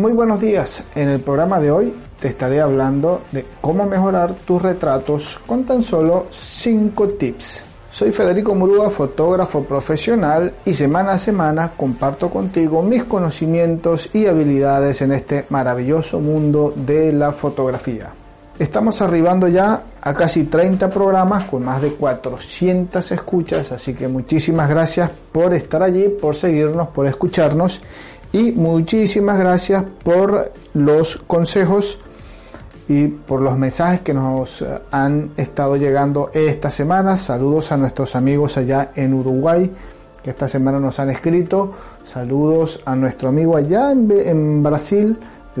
Muy buenos días. En el programa de hoy te estaré hablando de cómo mejorar tus retratos con tan solo 5 tips. Soy Federico Murúa, fotógrafo profesional y semana a semana comparto contigo mis conocimientos y habilidades en este maravilloso mundo de la fotografía. Estamos arribando ya a casi 30 programas con más de 400 escuchas, así que muchísimas gracias por estar allí, por seguirnos, por escucharnos y muchísimas gracias por los consejos y por los mensajes que nos eh, han estado llegando esta semana. Saludos a nuestros amigos allá en Uruguay que esta semana nos han escrito. Saludos a nuestro amigo allá en, Brasil,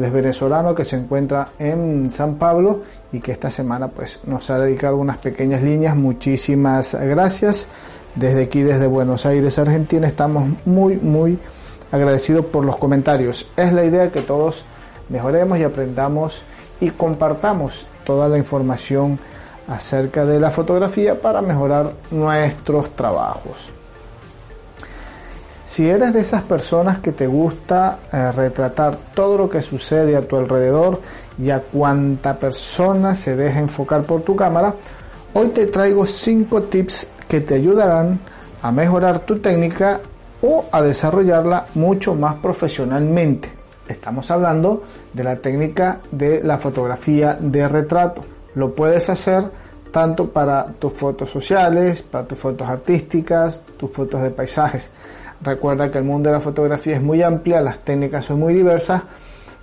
venezolano que se encuentra en San Pablo y que esta semana pues nos ha dedicado unas pequeñas líneas. Muchísimas gracias. Desde aquí, desde Buenos Aires, Argentina, estamos muy, muy agradecido por los comentarios. Es la idea que todos mejoremos y aprendamos y compartamos toda la información acerca de la fotografía para mejorar nuestros trabajos. Si eres de esas personas que te gusta eh, retratar todo lo que sucede a tu alrededor y a cuánta persona se deja enfocar por tu cámara, hoy te traigo 5 tips que te ayudarán a mejorar tu técnica o a desarrollarla mucho más profesionalmente. Estamos hablando de la técnica de la fotografía de retrato. Lo puedes hacer tanto para tus fotos sociales, para tus fotos artísticas, tus fotos de paisajes. Recuerda que el mundo de la fotografía es muy amplia, las técnicas son muy diversas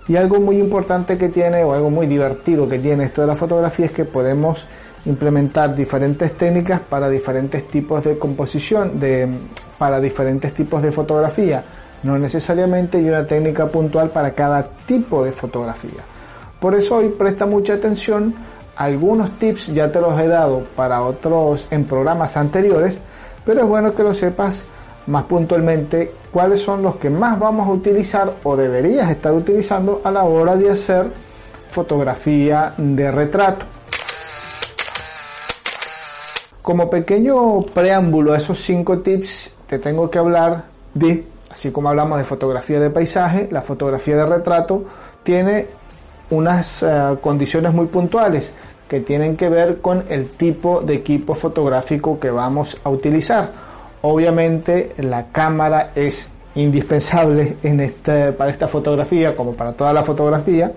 y algo muy importante que tiene o algo muy divertido que tiene esto de la fotografía es que podemos implementar diferentes técnicas para diferentes tipos de composición, de, para diferentes tipos de fotografía. No necesariamente hay una técnica puntual para cada tipo de fotografía. Por eso hoy presta mucha atención. Algunos tips ya te los he dado para otros en programas anteriores, pero es bueno que lo sepas más puntualmente cuáles son los que más vamos a utilizar o deberías estar utilizando a la hora de hacer fotografía de retrato. Como pequeño preámbulo a esos cinco tips, te tengo que hablar de, así como hablamos de fotografía de paisaje, la fotografía de retrato tiene unas eh, condiciones muy puntuales que tienen que ver con el tipo de equipo fotográfico que vamos a utilizar. Obviamente la cámara es indispensable en este, para esta fotografía como para toda la fotografía.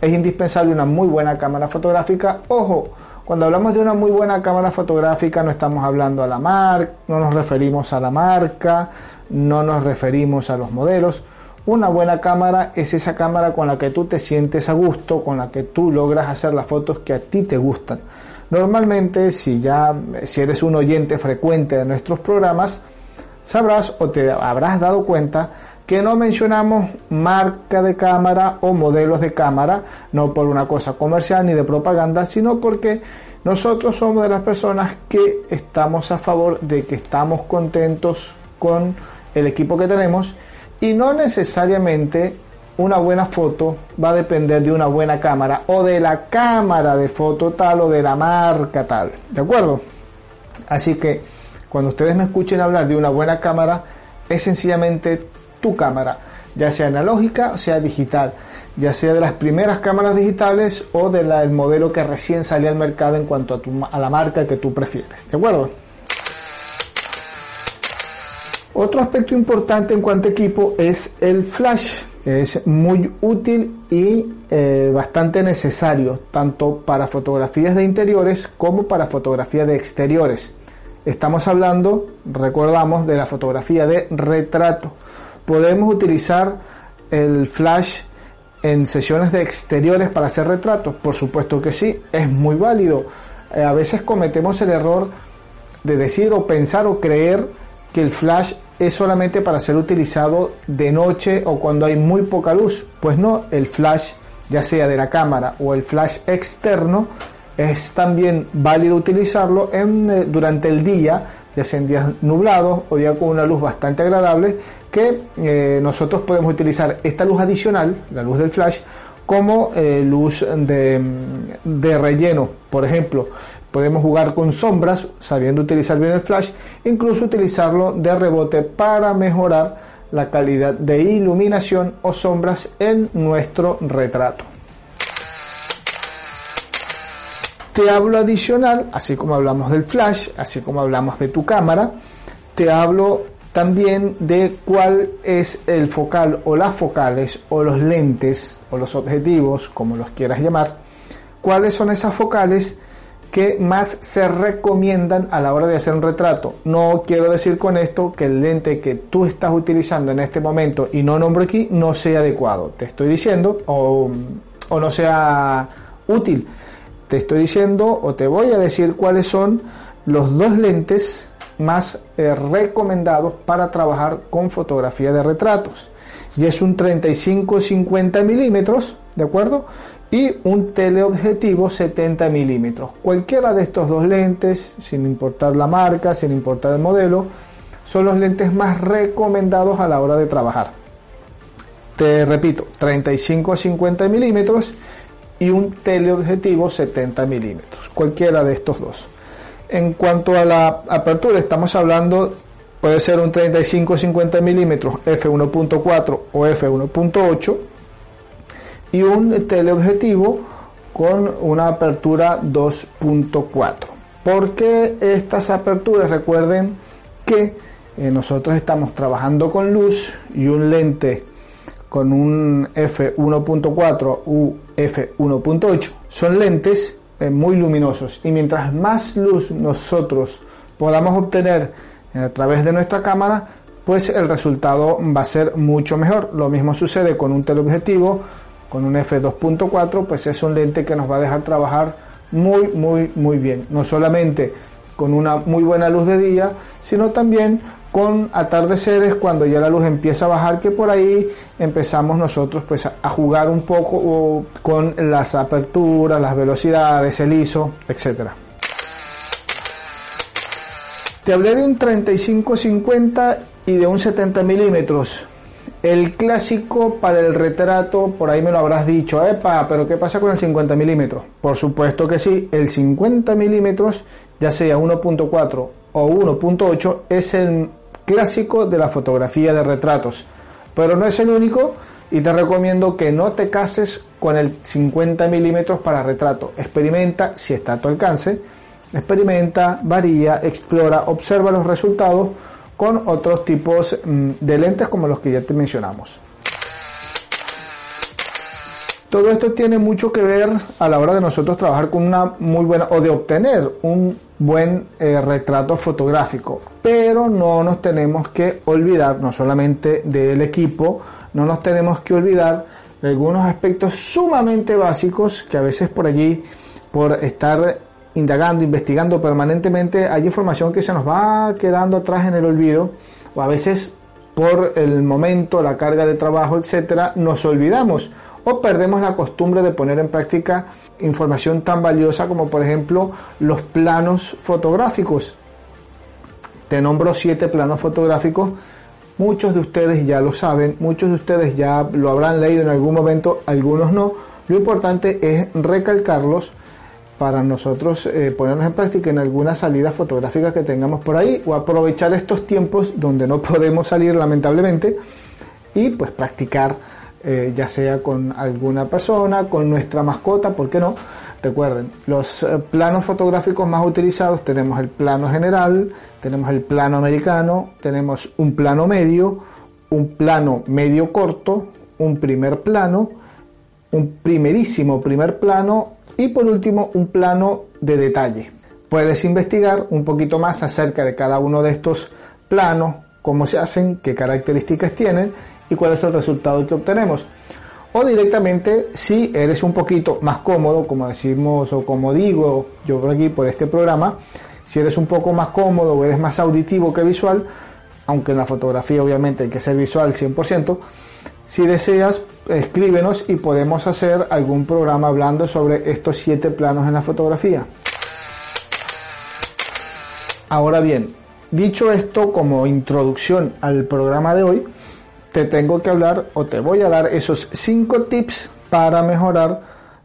Es indispensable una muy buena cámara fotográfica. Ojo, cuando hablamos de una muy buena cámara fotográfica no estamos hablando a la marca, no nos referimos a la marca, no nos referimos a los modelos. Una buena cámara es esa cámara con la que tú te sientes a gusto, con la que tú logras hacer las fotos que a ti te gustan. Normalmente, si ya si eres un oyente frecuente de nuestros programas, sabrás o te habrás dado cuenta que no mencionamos marca de cámara o modelos de cámara, no por una cosa comercial ni de propaganda, sino porque nosotros somos de las personas que estamos a favor de que estamos contentos con el equipo que tenemos y no necesariamente una buena foto va a depender de una buena cámara o de la cámara de foto tal o de la marca tal, ¿de acuerdo? Así que cuando ustedes me escuchen hablar de una buena cámara, es sencillamente tu cámara, ya sea analógica o sea digital, ya sea de las primeras cámaras digitales o del modelo que recién salió al mercado en cuanto a, tu, a la marca que tú prefieres. ¿De acuerdo? Otro aspecto importante en cuanto a equipo es el flash, que es muy útil y eh, bastante necesario, tanto para fotografías de interiores como para fotografías de exteriores. Estamos hablando, recordamos, de la fotografía de retrato. ¿Podemos utilizar el flash en sesiones de exteriores para hacer retratos? Por supuesto que sí, es muy válido. Eh, a veces cometemos el error de decir o pensar o creer que el flash es solamente para ser utilizado de noche o cuando hay muy poca luz. Pues no, el flash, ya sea de la cámara o el flash externo, es también válido utilizarlo en, eh, durante el día, ya sea en días nublados o días con una luz bastante agradable, que eh, nosotros podemos utilizar esta luz adicional, la luz del flash, como eh, luz de, de, relleno. Por ejemplo, podemos jugar con sombras sabiendo utilizar bien el flash, incluso utilizarlo de rebote para mejorar la calidad de iluminación o sombras en nuestro retrato. Te hablo adicional, así como hablamos del flash, así como hablamos de tu cámara, te hablo también de cuál es el focal o las focales o los lentes o los objetivos, como los quieras llamar, cuáles son esas focales que más se recomiendan a la hora de hacer un retrato. No quiero decir con esto que el lente que tú estás utilizando en este momento y no nombro aquí no sea adecuado. Te estoy diciendo o, no sea útil. Te estoy diciendo o te voy a decir cuáles son los dos lentes más eh, recomendados para trabajar con fotografía de retratos. Y es un 35-50 milímetros, ¿de acuerdo? Y un teleobjetivo 70 milímetros. Cualquiera de estos dos lentes, sin importar la marca, sin importar el modelo, son los lentes más recomendados a la hora de trabajar. Te repito, 35 a 50 milímetros y un teleobjetivo 70 milímetros. Cualquiera de estos dos. En cuanto a la apertura, estamos hablando, puede ser un 35 50 milímetros f1.4 o f1.8 y un teleobjetivo con una apertura 2.4. Porque estas aperturas? Recuerden que eh, nosotros estamos trabajando con luz y un lente con un f1.4 u f1.8 son lentes eh, muy luminosos y mientras más luz nosotros podamos obtener a través de nuestra cámara pues el resultado va a ser mucho mejor lo mismo sucede con un teleobjetivo con un f2.4, pues es un lente que nos va a dejar trabajar muy, muy, muy bien. No solamente con una muy buena luz de día, sino también con atardeceres cuando ya la luz empieza a bajar, que por ahí empezamos nosotros pues a jugar un poco con las aperturas, las velocidades, el ISO, etcétera. Te hablé de un 35-50 y de un 70 milímetros. El clásico para el retrato, por ahí me lo habrás dicho, epa, pero ¿qué pasa con el 50 milímetros? Por supuesto que sí, el 50 milímetros, ya sea 1.4 o 1.8, es el clásico de la fotografía de retratos, pero no es el único y te recomiendo que no te cases con el 50 milímetros para retrato. Experimenta si está a tu alcance, experimenta, varía, explora, observa los resultados con otros tipos mm, de lentes como los que ya te mencionamos. Todo esto tiene mucho que ver a la hora de nosotros trabajar con una muy buena o de obtener un buen eh, retrato fotográfico. Pero no nos tenemos que olvidar no solamente del equipo, no nos tenemos que olvidar de algunos aspectos sumamente básicos que a veces por allí, por estar indagando, investigando permanentemente, hay información que se nos va quedando atrás en el olvido o a veces por el momento, la carga de trabajo, etcétera, nos olvidamos o perdemos la costumbre de poner en práctica información tan valiosa como por ejemplo los planos fotográficos. Te nombro siete planos fotográficos. Muchos de ustedes ya lo saben, muchos de ustedes ya lo habrán leído en algún momento, algunos no. Lo importante es recalcarlos para nosotros eh, ponernos en práctica en alguna salida fotográfica que tengamos por ahí o aprovechar estos tiempos donde no podemos salir lamentablemente y pues practicar eh, ya sea con alguna persona, con nuestra mascota, ¿por qué no? Recuerden, los eh, planos fotográficos más utilizados tenemos el plano general, tenemos el plano americano, tenemos un plano medio, un plano medio corto, un primer plano, un primerísimo primer plano y por último, un plano de detalle. Puedes investigar un poquito más acerca de cada uno de estos planos, cómo se hacen, qué características tienen y cuál es el resultado que obtenemos. O directamente, si eres un poquito más cómodo, como decimos o como digo yo por aquí por este programa, si eres un poco más cómodo o eres más auditivo que visual, aunque en la fotografía obviamente hay que ser visual 100%, si deseas, escríbenos y podemos hacer algún programa hablando sobre estos siete planos en la fotografía. Ahora bien, dicho esto como introducción al programa de hoy, te tengo que hablar o te voy a dar esos cinco tips para mejorar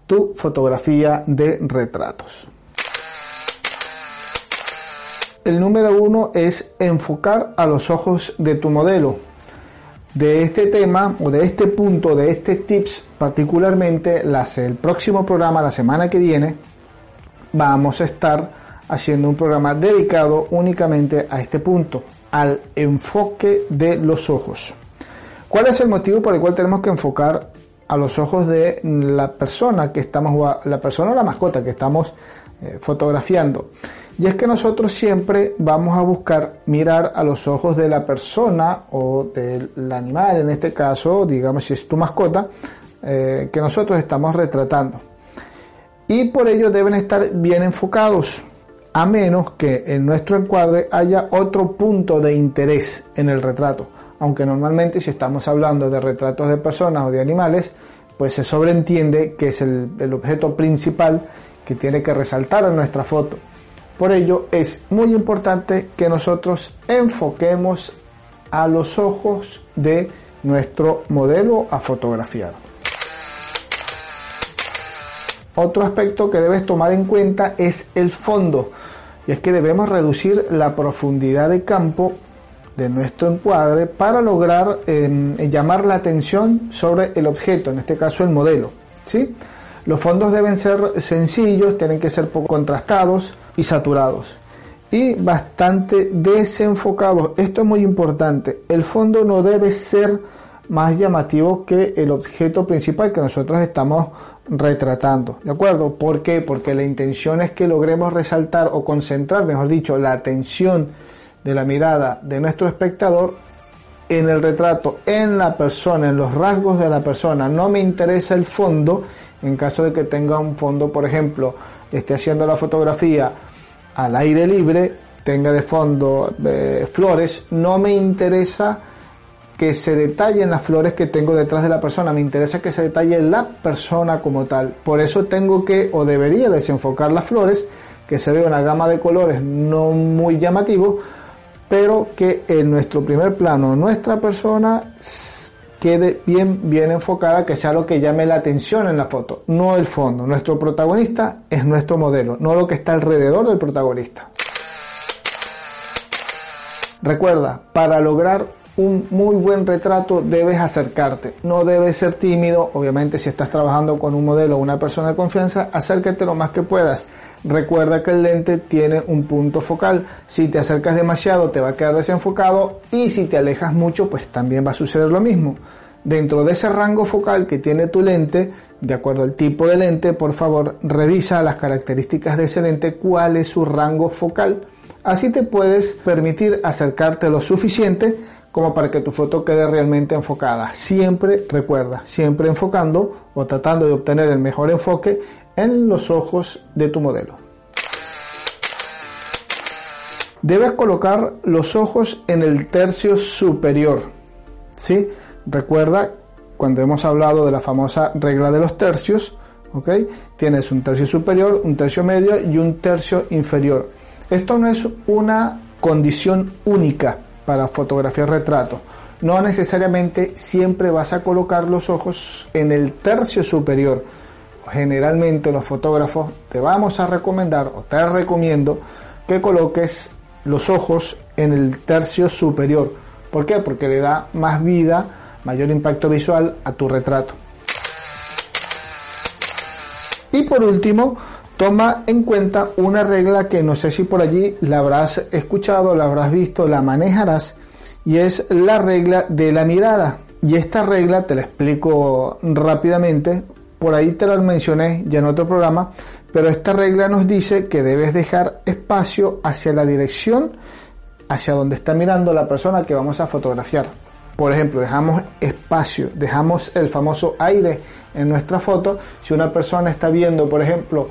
tu fotografía de retratos. El número uno es enfocar a los ojos de tu modelo de este tema o de este punto, de este tips particularmente, las, el próximo programa, la semana que viene, vamos a estar haciendo un programa dedicado únicamente a este punto, al enfoque de los ojos. ¿Cuál es el motivo por el cual tenemos que enfocar a los ojos de la persona que estamos, la persona o la mascota que estamos eh, fotografiando? Y es que nosotros siempre vamos a buscar mirar a los ojos de la persona o del animal, en este caso, digamos si es tu mascota, eh, que nosotros estamos retratando. Y por ello deben estar bien enfocados, a menos que en nuestro encuadre haya otro punto de interés en el retrato. Aunque normalmente si estamos hablando de retratos de personas o de animales, pues se sobreentiende que es el, el objeto principal que tiene que resaltar en nuestra foto. Por ello es muy importante que nosotros enfoquemos a los ojos de nuestro modelo a fotografiar. Otro aspecto que debes tomar en cuenta es el fondo, y es que debemos reducir la profundidad de campo de nuestro encuadre para lograr em, llamar la atención sobre el objeto, en este caso el modelo. ¿sí? Los fondos deben ser sencillos, tienen que ser poco contrastados y saturados y bastante desenfocados. Esto es muy importante. El fondo no debe ser más llamativo que el objeto principal que nosotros estamos retratando. ¿De acuerdo? ¿Por qué? Porque la intención es que logremos resaltar o concentrar, mejor dicho, la atención de la mirada de nuestro espectador en el retrato, en la persona, en los rasgos de la persona. No me interesa el fondo en caso de que tenga un fondo, por ejemplo, esté haciendo la fotografía al aire libre, tenga de fondo eh, flores, no me interesa que se detallen las flores que tengo detrás de la persona, me interesa que se detalle la persona como tal. Por eso tengo que o debería desenfocar las flores, que se vea una gama de colores no muy llamativo, pero que en nuestro primer plano nuestra persona quede bien, bien enfocada, que sea lo que llame la atención en la foto, no el fondo. Nuestro protagonista es nuestro modelo, no lo que está alrededor del protagonista. Recuerda, para lograr un muy buen retrato debes acercarte, no debes ser tímido, obviamente si estás trabajando con un modelo o una persona de confianza, acércate lo más que puedas. Recuerda que el lente tiene un punto focal, si te acercas demasiado te va a quedar desenfocado y si te alejas mucho pues también va a suceder lo mismo. Dentro de ese rango focal que tiene tu lente, de acuerdo al tipo de lente, por favor revisa las características de ese lente, cuál es su rango focal. Así te puedes permitir acercarte lo suficiente como para que tu foto quede realmente enfocada. Siempre recuerda, siempre enfocando o tratando de obtener el mejor enfoque en los ojos de tu modelo. Debes colocar los ojos en el tercio superior. ¿sí? Recuerda cuando hemos hablado de la famosa regla de los tercios, ¿ok? Tienes un tercio superior, un tercio medio y un tercio inferior. Esto no es una condición única para fotografiar retrato. No necesariamente siempre vas a colocar los ojos en el tercio superior. Generalmente los fotógrafos te vamos a recomendar o te recomiendo que coloques los ojos en el tercio superior. ¿Por qué? Porque le da más vida, mayor impacto visual a tu retrato. Y por último, toma en cuenta una regla que no sé si por allí la habrás escuchado, la habrás visto, la manejarás, y es la regla de la mirada. Y esta regla te la explico rápidamente, por ahí te la mencioné ya en otro programa, pero esta regla nos dice que debes dejar espacio hacia la dirección hacia donde está mirando la persona que vamos a fotografiar. Por ejemplo, dejamos espacio, dejamos el famoso aire en nuestra foto. Si una persona está viendo, por ejemplo,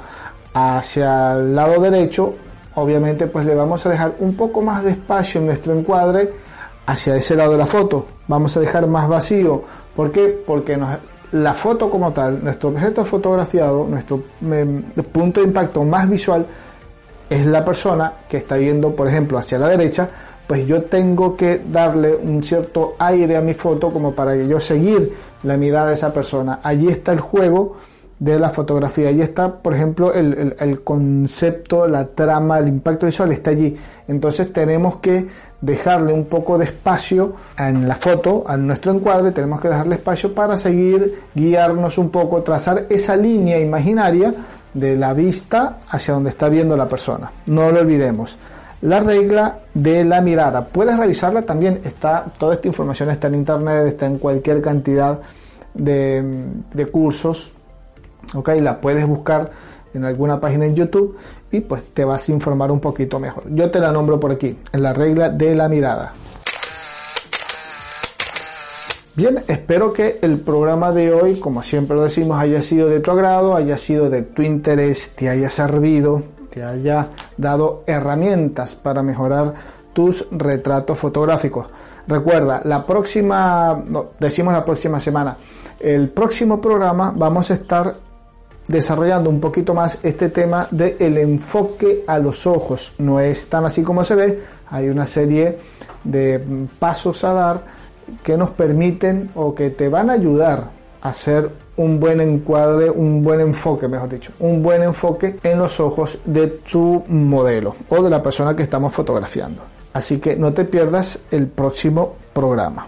hacia el lado derecho, obviamente pues le vamos a dejar un poco más de espacio en nuestro encuadre hacia ese lado de la foto. Vamos a dejar más vacío. ¿Por qué? Porque la foto como tal, nuestro objeto fotografiado, nuestro em, punto de impacto más visual es la persona que está viendo, por ejemplo, hacia la derecha, pues yo tengo que darle un cierto aire a mi foto como para que yo seguir la mirada de esa persona. Allí está el juego de la fotografía. Y está, por ejemplo, el, concepto, la trama, el impacto visual está allí. Entonces tenemos que dejarle un poco de espacio en la foto, a nuestro encuadre, tenemos que dejarle espacio para seguir, guiarnos un poco, trazar esa línea imaginaria de la vista hacia donde está viendo la persona. No lo olvidemos. La regla de la mirada. Puedes revisarla también. Está, toda esta información está en internet, está en cualquier cantidad de, de cursos ok la puedes buscar en alguna página en YouTube y pues te vas a informar un poquito mejor. Yo te la nombro por aquí en la regla de la mirada. Bien, espero que el programa de hoy, como siempre lo decimos, haya sido de tu agrado, haya sido de tu interés, te haya servido, te haya dado herramientas para mejorar tus retratos fotográficos. Recuerda, la próxima, no, decimos la próxima semana, el próximo programa vamos a estar desarrollando un poquito más este tema del el enfoque a los ojos. No es tan así como se ve, hay una serie de pasos a dar que nos permiten o que te van a ayudar a hacer un buen encuadre, un buen enfoque, mejor dicho, un buen enfoque en los ojos de tu modelo o de la persona que estamos fotografiando. Así que no te pierdas el próximo programa.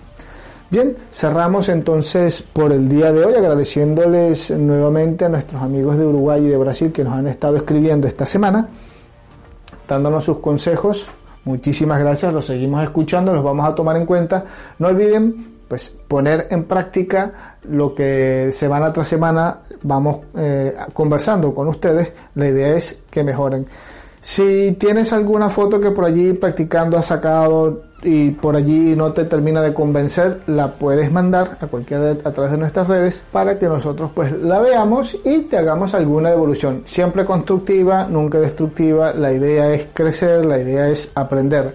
Bien, cerramos entonces por el día de hoy agradeciéndoles nuevamente a nuestros amigos de Uruguay y de Brasil que nos han estado escribiendo esta semana, dándonos sus consejos. Muchísimas gracias, los seguimos escuchando, los vamos a tomar en cuenta. No olviden pues poner en práctica lo que semana tras semana vamos eh, conversando con ustedes. La idea es que mejoren. Si tienes alguna foto que por allí practicando has sacado y por allí no te termina de convencer, la puedes mandar a cualquiera a través de nuestras redes para que nosotros pues la veamos y te hagamos alguna devolución. Siempre constructiva, nunca destructiva. La idea es crecer, la idea es aprender.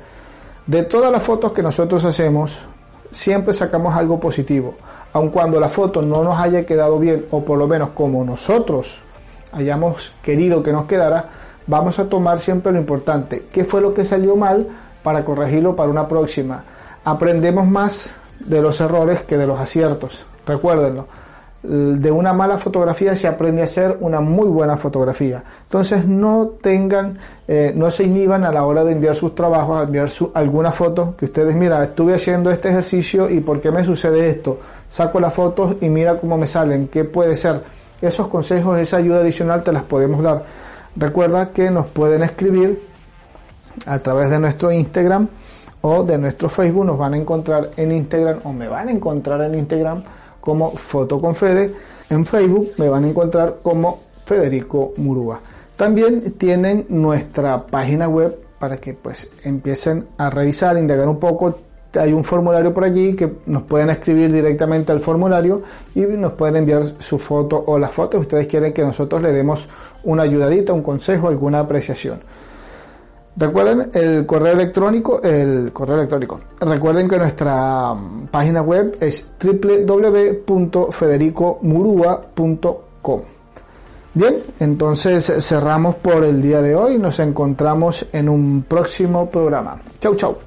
De todas las fotos que nosotros hacemos, siempre sacamos algo positivo. Aun cuando la foto no nos haya quedado bien o por lo menos como nosotros hayamos querido que nos quedara, vamos a tomar siempre lo importante. ¿Qué fue lo que salió mal? Para corregirlo para una próxima. Aprendemos más de los errores que de los aciertos. Recuérdenlo. De una mala fotografía se aprende a hacer una muy buena fotografía. Entonces no tengan, eh, no se inhiban a la hora de enviar sus trabajos, a enviar su, alguna foto que ustedes, mira, estuve haciendo este ejercicio y por qué me sucede esto. Saco las fotos y mira cómo me salen, qué puede ser. Esos consejos, esa ayuda adicional te las podemos dar. Recuerda que nos pueden escribir a través de nuestro Instagram o de nuestro Facebook. Nos van a encontrar en Instagram o me van a encontrar en Instagram como Foto con Fede. En Facebook me van a encontrar como Federico Murúa. También tienen nuestra página web para que pues empiecen a revisar, indagar un poco. Hay un formulario por allí que nos pueden escribir directamente al formulario y nos pueden enviar su foto o las fotos. Ustedes quieren que nosotros le demos una ayudadita, un consejo, alguna apreciación. Recuerden el correo electrónico, el correo electrónico. Recuerden que nuestra mm, página web es www.federicomurua.com. Bien, entonces cerramos por el día de hoy. Nos encontramos en un próximo programa. Chau, chau.